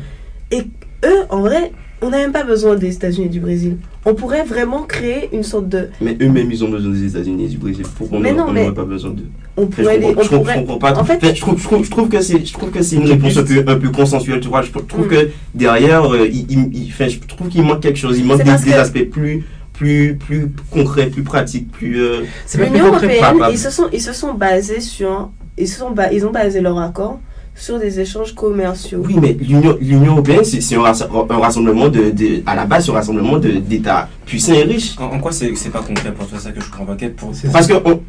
Eux, en vrai, on n'a même pas besoin des États-Unis et du Brésil. On pourrait vraiment créer une sorte de... Mais eux-mêmes ils ont besoin des États-Unis et du Brésil. Pourquoi Mais on n'aurait pas besoin de On Enfin, pourrait je, les- comprends, on je, comprends- pourrait- je comprends pas. en fait- je, trouve, je, trouve, je trouve que c'est, je trouve que c'est une réponse un peu, un peu consensuelle, tu vois. Je trouve Mm. que derrière, euh, il, il- il- je trouve qu'il manque quelque chose. Il manque des, aspects plus, plus, plus concrets, plus pratiques, plus. euh, L'Union européenne, pas- pas- ils se sont, ils se sont basés sur, ils se sont, ils ont basé leur accord sur des échanges commerciaux. Oui, mais l'Union, l'Union européenne, c'est, un, rass- un rassemblement de, de, à la base, c'est un rassemblement d'États puissants et riches. En, en quoi c'est pas concret pour toi ça que je Quel- pour, C'est Parce que on-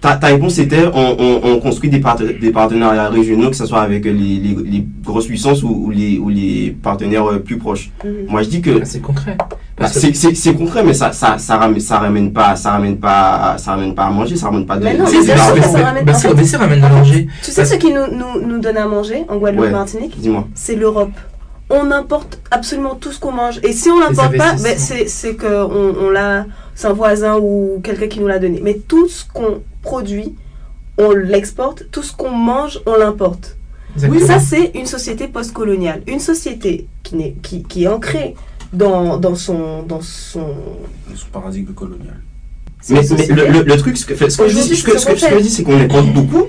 ta, ta réponse était on, on, on construit des, parte- des partenariats régionaux, que ce soit avec les, les, les grosses puissances ou, ou les, ou les partenaires euh, plus proches. Mhm. Moi, je dis que Ah, C'est concret. Bah, c'est, concret, mais ça, ça, ça, ramène, ça ramène pas, ça ramène pas, ça ramène pas à manger, ça ramène pas de. Mais non, mais ça c'est- ramène- bah, fait- si, ramène de manger. Tu sais ce qui nous, nous, nous donne à manger en Guadeloupe Ouais. Martinique Dis-moi. C'est l'Europe. On importe absolument tout ce qu'on mange. Et si on n'importe pas, ben, c'est, c'est que on, on l'a, c'est un voisin ou quelqu'un qui nous l'a donné. Mais tout ce qu'on produit, on l'exporte. Tout ce qu'on mange, on l'importe. Exactement. Ça, c'est une société postcoloniale. Une société qui, n'est, qui, qui est ancrée dans, dans, son, dans son. son paradigme colonial Mais, le, le, le truc, ce que, ce que, je dis, ce que, c'est ce ce que, qu'on ce que fait. je dis, c'est qu'on importe beaucoup.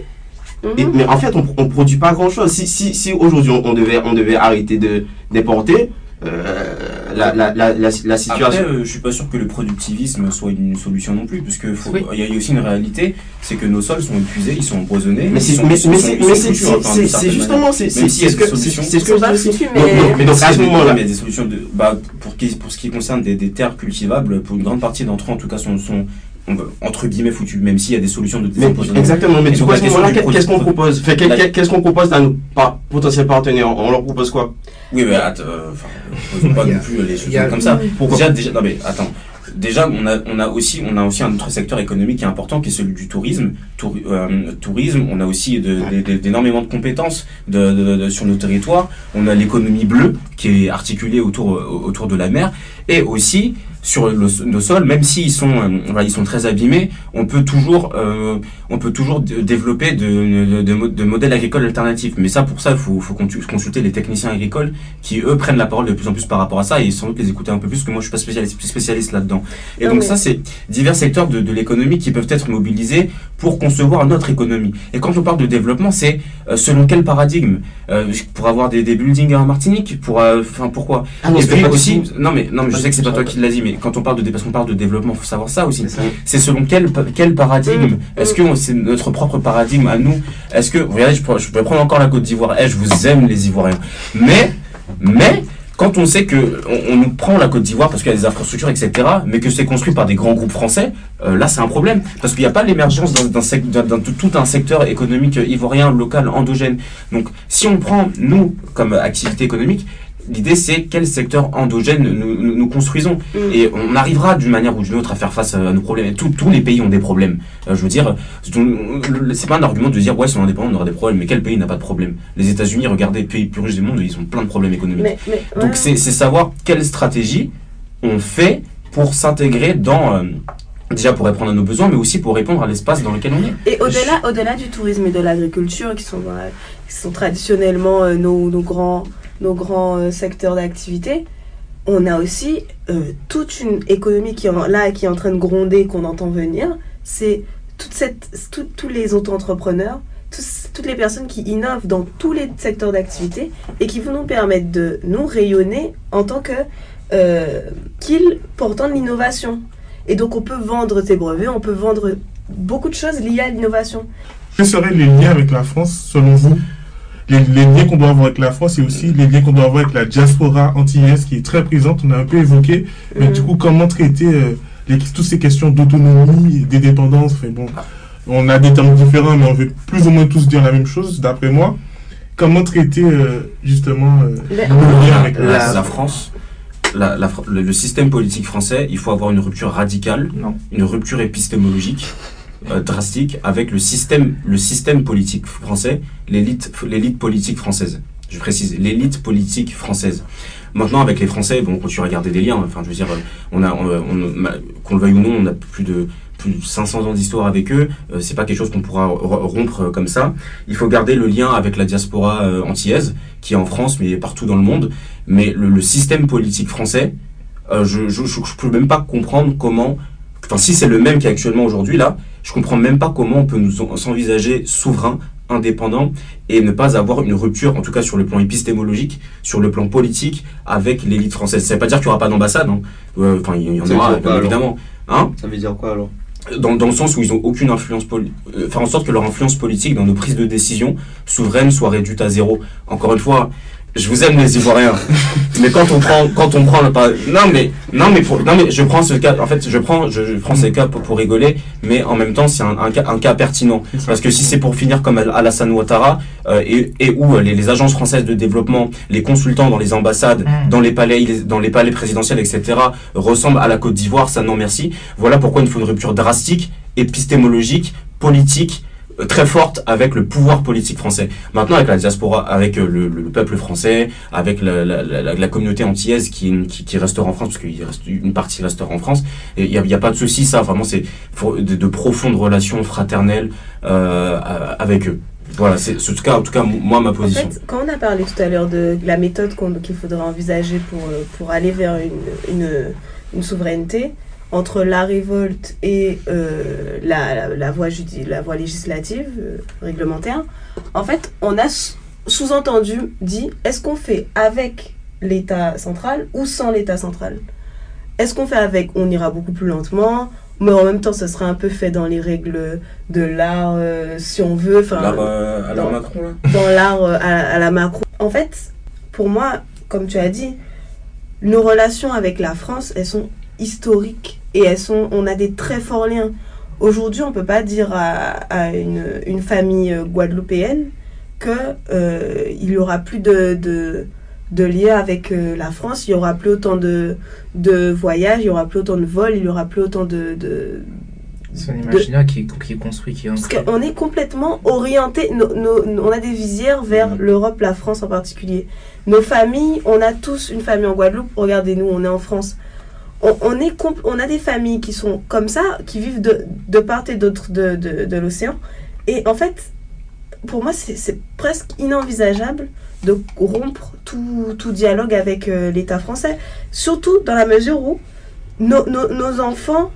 Mhm. Et- mais en fait, on, on produit pas grand chose. Si, si, si aujourd'hui on, on devait, on devait arrêter de, d'importer, euh, la, la, la, la, la situation. Après, euh, je suis pas sûr que le productivisme soit une solution non plus, parce que faut- Oui. il y a aussi une réalité, c'est que nos sols sont épuisés, ils sont empoisonnés. mais c'est, mais, c'est, justement, c'est, c'est, ce que, c'est, ce que je mais- donc- à ce moment-là, il y a des solutions de, bah, pour, qui- pour ce qui concerne des, terres cultivables, pour une grande partie d'entre eux, en tout cas, sont, entre guillemets foutus, même s'il y a des solutions de Mais, désempoisonnement. exactement, mais du coup, à ce moment-là, qu'est-ce qu'on propose Qu'est-ce qu'on propose à nos par- potentiels partenaires On leur propose quoi Oui, mais attends, euh, faisons pas non plus les a- comme ça. Pourquoi Déjà, déjà, non mais attends. Déjà, on a, on a aussi, on a aussi un autre secteur économique qui est important, qui est celui du tourisme. Tour- euh, tourisme, on a aussi de- de- de- d'énormément de compétences de, de- de- sur nos territoires. On a l'économie bleue qui est articulée autour, autour de la mer, et aussi sur le- nos sols, même s'ils sont, euh, voilà, ils sont très abîmés, on peut toujours, euh, on peut toujours développer de, de, de de modèles agricoles alternatifs. Mais ça, pour ça, il faut, faut consulter les techniciens agricoles qui, eux, prennent la parole de plus en plus par rapport à ça et sans doute les écouter un peu plus, parce que moi, je suis pas spécialiste, spécialiste là-dedans. Et Non, donc mais- ça, c'est divers secteurs de, de l'économie qui peuvent être mobilisés pour concevoir notre économie. Et quand on parle de développement, c'est euh, selon quel paradigme? Euh, Pour avoir des, des buildings en Martinique? Pour, euh, enfin, pourquoi? Ah non, Et puis aussi, non mais non mais je sais que c'est pas toi qui l'as dit, mais quand on parle de parce qu'on parle de développement, faut savoir ça aussi. C'est selon quel quel paradigme? Est-ce que c'est notre propre paradigme à nous? Est-ce que regardez, je, je vais prendre encore la Côte d'Ivoire. Eh, je vous aime les Ivoiriens. Mais mais quand on sait que on, nous prend la Côte d'Ivoire parce qu'il y a des infrastructures, etc., mais que c'est construit par des grands groupes français, euh, là c'est un problème parce qu'il n'y a pas l'émergence d'un, tout un secteur économique ivoirien local endogène. Donc si on prend nous comme activité économique, L'idée, c'est quel secteur endogène nous, nous, construisons. Mm. Et on arrivera d'une manière ou d'une autre à faire face à nos problèmes. Tous, tous les pays ont des problèmes. Euh, je veux dire, c'est pas un argument de dire, ouais, si on est indépendant, on aura des problèmes. Mais quel pays n'a pas de problème? Les États-Unis, regardez, pays plus riches du monde, ils ont plein de problèmes économiques. Donc, c'est savoir quelle stratégie on fait pour s'intégrer dans. Euh, déjà pour répondre à nos besoins, mais aussi pour répondre à l'espace dans lequel on est. Et au-delà, au-delà du tourisme et de l'agriculture, qui sont, qui sont traditionnellement euh, nos, nos, grands, nos grands euh, secteurs d'activité, on a aussi toute une économie qui est là qui est en train de gronder, qu'on entend venir. C'est tous les auto-entrepreneurs, toutes les personnes qui innovent dans tous les secteurs d'activité et qui vont nous permettre de nous rayonner en tant que euh, qu'ils portant de l'innovation. Et donc on peut vendre tes brevets, on peut vendre beaucoup de choses liées à l'innovation. Quels seraient les liens avec la France selon vous? Les, liens qu'on doit avoir avec la France et aussi les liens qu'on doit avoir avec la diaspora antillaise qui est très présente, on a un peu évoqué, mais du coup comment traiter euh, les, toutes ces questions d'autonomie, des dépendances, enfin bon, on a des termes différents mais on veut plus ou moins tous dire la même chose d'après moi. Comment traiter euh, justement les liens avec la France? Le, système politique français, il faut avoir une rupture radicale, une rupture épistémologique euh, drastique avec le système, le système politique français, l'élite, politique française. Je précise, l'élite politique française. Maintenant, avec les Français, bon, on continue à garder des liens. Enfin, je veux dire, a, qu'on le veuille ou non, on a plus de plus de 500 ans d'histoire avec eux. Euh, c'est pas quelque chose qu'on pourra rompre euh, comme ça. Il faut garder le lien avec la diaspora euh, antillaise, qui est en France, mais partout dans le monde. Mais le, système politique français, je, je, peux même pas comprendre comment. Si c'est le même qui est actuellement aujourd'hui là, je comprends même pas comment on peut nous s'envisager souverain indépendant et ne pas avoir une rupture, en tout cas sur le plan épistémologique, sur le plan politique, avec l'élite française. Ça veut pas dire qu'il n'y aura pas d'ambassade, hein. enfin il y en aura évidemment. Hein Ça veut dire quoi alors? Dans, dans, le sens où ils ont aucune influence politique, euh, faire en sorte que leur influence politique dans nos prises de décision souveraines soit réduite à zéro. Encore une fois, je vous aime les Ivoiriens, mais quand on prend, quand on prend, pas, non mais, non mais, pour, non mais, je prends ce cas, en fait, je prends, je, prends ces cas pour, pour, rigoler, mais en même temps, c'est un, un, cas, un cas pertinent, parce que si c'est pour finir comme Alassane Ouattara euh, et, et où euh, les, les, agences françaises de développement, les consultants dans les ambassades, dans les palais, dans les palais présidentiels, etc., ressemblent à la Côte d'Ivoire, ça non merci. Voilà pourquoi il faut une rupture drastique, épistémologique, politique très forte avec le pouvoir politique français. Maintenant, avec la diaspora, avec euh, le, le peuple français, avec la, la, la, la communauté antillaise qui, qui, qui, restera en France, parce qu'il reste une partie restera en France, il n'y a, y a, pas de souci, ça, vraiment, c'est de, de, profondes relations fraternelles euh, avec eux. Voilà, c'est en tout cas, en tout cas, moi, ma position. En fait, quand on a parlé tout à l'heure de la méthode qu'il faudrait envisager pour, pour aller vers une, une, une souveraineté, entre la révolte et euh, la, la, voie la voie législative, euh, réglementaire, en fait, on a sous-entendu dit est-ce qu'on fait avec l'État central ou sans l'État central? Est-ce qu'on fait avec? On ira beaucoup plus lentement, mais en même temps, ce serait un peu fait dans les règles de l'art, euh, si on veut. L'art à la Macron, là Dans l'art à, à la Macron. En fait, pour moi, comme tu as dit, nos relations avec la France, elles sont historiques et elles sont, on a des très forts liens. Aujourd'hui, on ne peut pas dire à, une, une, famille guadeloupéenne qu'il euh, n'y aura plus de, de, de liens avec euh, la France, il n'y aura plus autant de, de voyages, il n'y aura plus autant de vols, il n'y aura plus autant de... de c'est un imaginaire qui, qui, est construit, qui est Parce qu'on est complètement orienté, on a des visières vers mm. l'Europe, la France en particulier. Nos familles, on a tous une famille en Guadeloupe, regardez-nous, on est en France on, a des familles qui sont comme ça, qui vivent de, de part et d'autre de, de, l'océan. Et en fait, pour moi, c'est presque inenvisageable de rompre tout, tout dialogue avec euh, l'État français. Surtout dans la mesure où nos, enfants,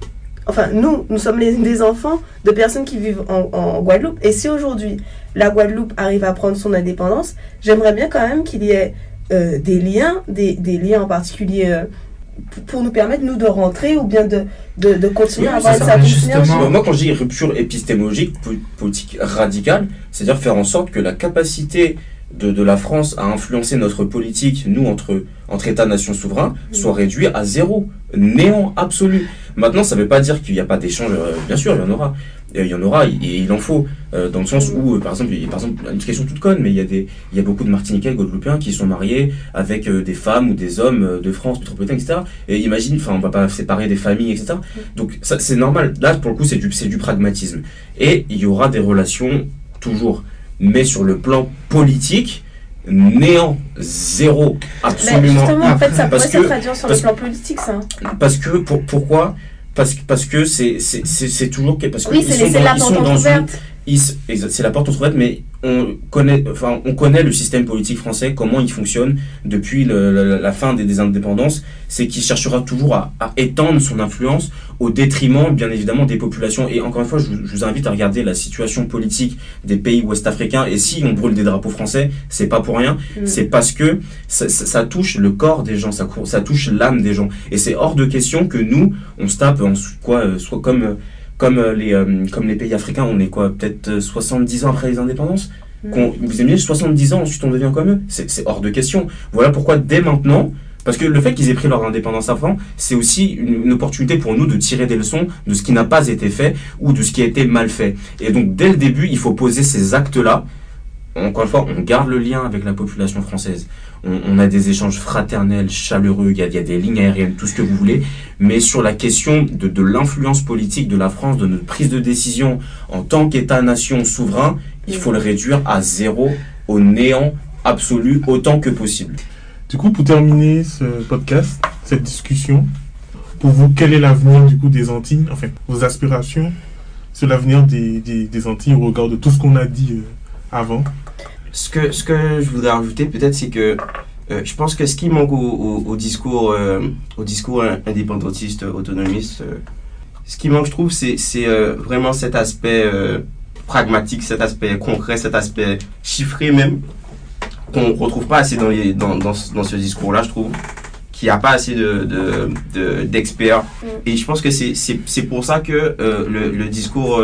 enfin nous, nous sommes des enfants de personnes qui vivent en, en Guadeloupe. Et si aujourd'hui la Guadeloupe arrive à prendre son indépendance, j'aimerais bien quand même qu'il y ait euh, des liens, des, des, liens en particulier. Euh, pour nous permettre, nous, de rentrer ou bien de, de, de continuer à avoir une certaine Moi, quand je dis rupture épistémologique, politique radicale, c'est-à-dire faire en sorte que la capacité de, de, la France à influencer notre politique, nous, entre, entre États-nations souverains, soit réduite à zéro, néant absolu. Maintenant, ça ne veut pas dire qu'il n'y a pas d'échange, euh, bien sûr, il y en aura. Il y en aura, et il en faut, euh, dans le sens où, par exemple, il y a, par exemple, une question toute conne, mais il y a des, il y a beaucoup de Martiniquais, Guadeloupéens qui sont mariés avec des femmes ou des hommes de France métropolitaine, etc. Et imagine, enfin, on va pas séparer des familles, etc. Donc, ça, c'est normal. Là, pour le coup, c'est du, c'est du pragmatisme. Et il y aura des relations toujours. Mais sur le plan politique, néant, zéro, absolument. Mais justement, en fait, ça pourrait se traduire sur le plan politique, ça. Parce que, pour, pourquoi parce, parce que c'est, c'est, c'est, toujours. Parce que oui, c'est la porte ouverte. C'est la porte ouverte, mais on connaît, enfin, on connaît le système politique français, comment il fonctionne depuis la, fin des, indépendances. C'est qu'il cherchera toujours à, étendre son influence au détriment, bien évidemment, des populations. Et encore une fois, je, vous invite à regarder la situation politique des pays ouest-africains. Et si on brûle des drapeaux français, c'est pas pour rien. Mm. C'est parce que ça, touche le corps des gens, ça, ça touche l'âme des gens. Et c'est hors de question que nous, on se tape en quoi, euh, soit comme euh, comme euh, les, euh, comme les pays africains, on est quoi Peut-être 70 euh, ans après les indépendances? Mm. Vous aimez 70 ans, ensuite on devient comme eux? C'est hors de question. Voilà pourquoi dès maintenant, parce que le fait qu'ils aient pris leur indépendance avant, c'est aussi une, opportunité pour nous de tirer des leçons de ce qui n'a pas été fait ou de ce qui a été mal fait. Et donc dès le début, il faut poser ces actes-là. Encore une fois, on garde le lien avec la population française on, a des échanges fraternels, chaleureux, il y, a, des lignes aériennes, tout ce que vous voulez, mais sur la question de, l'influence politique de la France, de notre prise de décision en tant qu'État-nation souverain, il faut le réduire à zéro, au néant absolu, autant que possible. Du coup, pour terminer ce podcast, cette discussion, pour vous, quel est l'avenir du coup des Antilles, enfin, vos aspirations sur l'avenir des, Antilles au regard de tout ce qu'on a dit euh, avant? Ce que, ce que je voudrais rajouter peut-être, c'est que euh, je pense que ce qui manque au, discours, euh, au discours indépendantiste, autonomiste, euh, ce qui manque, je trouve, c'est vraiment cet aspect pragmatique, cet aspect concret, cet aspect chiffré même, qu'on ne retrouve pas assez dans, les, dans, dans, dans ce discours-là, je trouve qu'il n'y a pas assez de, d'experts. De, mm. Et je pense que c'est pour ça que le, le, discours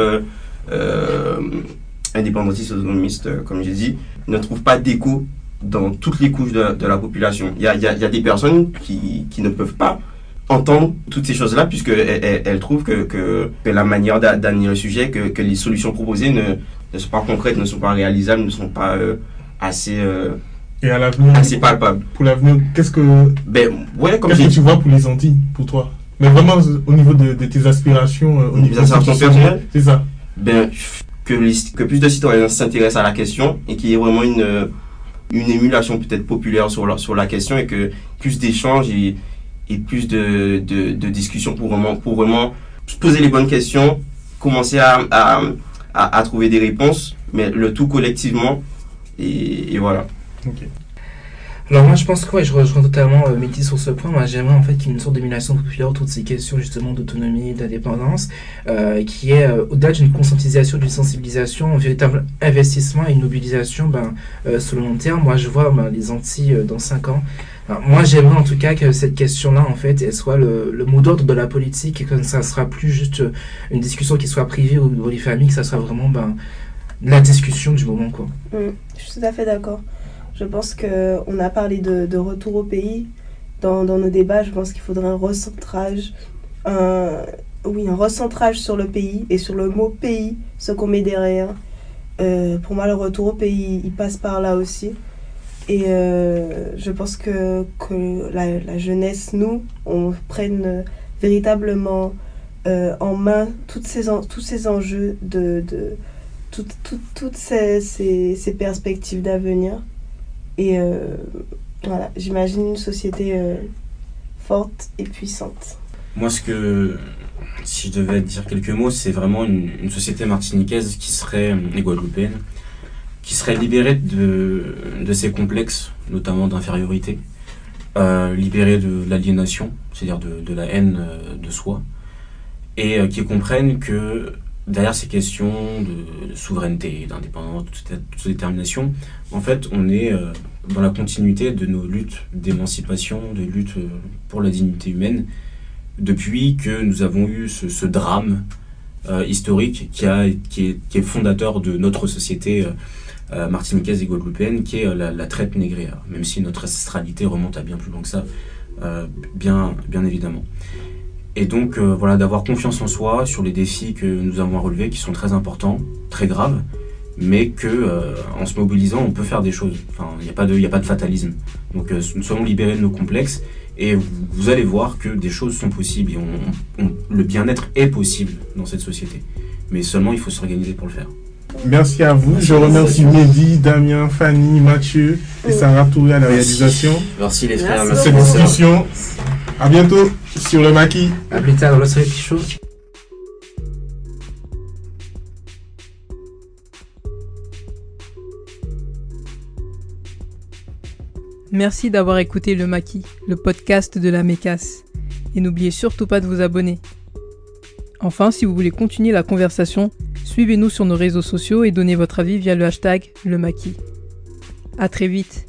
indépendantiste, autonomiste, comme j'ai dit, ne trouve pas d'écho dans toutes les couches de, la population. Il y a, y, a, y a, des personnes qui, qui, ne peuvent pas entendre toutes ces choses-là puisqu'elles elles, trouvent que, que, que, la manière d'amener le sujet, que, que, les solutions proposées ne, ne, sont pas concrètes, ne sont pas réalisables, ne sont pas euh, assez... Euh, et à l'avenir, assez palpables. Pour l'avenir, qu'est-ce que, ben, ouais, comme qu'est-ce que tu vois pour les Antilles, pour toi? Mais vraiment au niveau de, de tes aspirations, euh, au niveau de personnelles? C'est ça. Ben, que, plus de citoyens s'intéressent à la question et qu'il y ait vraiment une, une émulation peut-être populaire sur la, sur la question et que plus d'échanges et, plus de, de, discussions pour vraiment, pour vraiment poser les bonnes questions, commencer à, à, trouver des réponses, mais le tout collectivement. Et voilà. Alors moi je pense que je rejoins totalement euh, sur ce point. Moi j'aimerais en fait qu'il y ait une sorte d'émulation populaire autour de ces questions justement d'autonomie, d'indépendance, euh, qui est euh, au-delà d'une conscientisation, d'une sensibilisation, un véritable investissement et une mobilisation ben, euh, sur le long terme. Moi je vois ben, les Antilles dans 5 ans. moi j'aimerais en tout cas que cette question-là en fait elle soit le, mot d'ordre de la politique et que ça sera plus juste une discussion qui soit privée ou dans les familles, que ça soit vraiment ben, la discussion du moment quoi. Mmh, je suis tout à fait d'accord. Je pense qu'on a parlé de, retour au pays dans, nos débats. Je pense qu'il faudrait un recentrage, oui, un recentrage sur le pays et sur le mot pays, ce qu'on met derrière. Euh, pour moi, le retour au pays, il passe par là aussi. Et euh, je pense que, la, jeunesse, nous, on prenne véritablement euh, en main tous ces enjeux, de, toutes ces perspectives d'avenir. Et euh, voilà, j'imagine une société euh, forte et puissante. Moi, ce que, si je devais dire quelques mots, c'est vraiment une, société martiniquaise qui serait, et guadeloupéenne, qui serait libérée de, de ses complexes, notamment d'infériorité, euh, libérée de l'aliénation, c'est-à-dire de, de, la haine de soi, et qui comprennent que derrière ces questions de, souveraineté, d'indépendance, de détermination, en fait, on est euh, dans la continuité de nos luttes d'émancipation, de lutte euh, pour la dignité humaine, depuis que nous avons eu ce, drame euh, historique qui, est, fondateur de notre société martiniquaise et guadeloupéenne, qui est la, traite négrière, même si notre ancestralité remonte à bien plus loin que ça, bien, bien évidemment. Et donc, euh, voilà, d'avoir confiance en soi sur les défis que nous avons à relever, qui sont très importants, très graves, mais que euh, en se mobilisant, on peut faire des choses. Enfin, il n'y a, pas de- y a pas de fatalisme. Donc, euh, nous soyons libérés de nos complexes, et vous, vous allez voir que des choses sont possibles, et on- on- le bien-être est possible dans cette société. Mais seulement, il faut s'organiser pour le faire. Merci à vous. Je remercie Mehdi, Damien, Fanny, Mathieu et Sarah Touré à la réalisation Merci les frères. Merci cette discussion. À bientôt sur le maquis. À plus tard dans l'autre show. Merci d'avoir écouté Le Maquis, le podcast de la Mécasse. Et n'oubliez surtout pas de vous abonner. Enfin, si vous voulez continuer la conversation, suivez-nous sur nos réseaux sociaux et donnez votre avis via le hashtag Le Maquis. À très vite.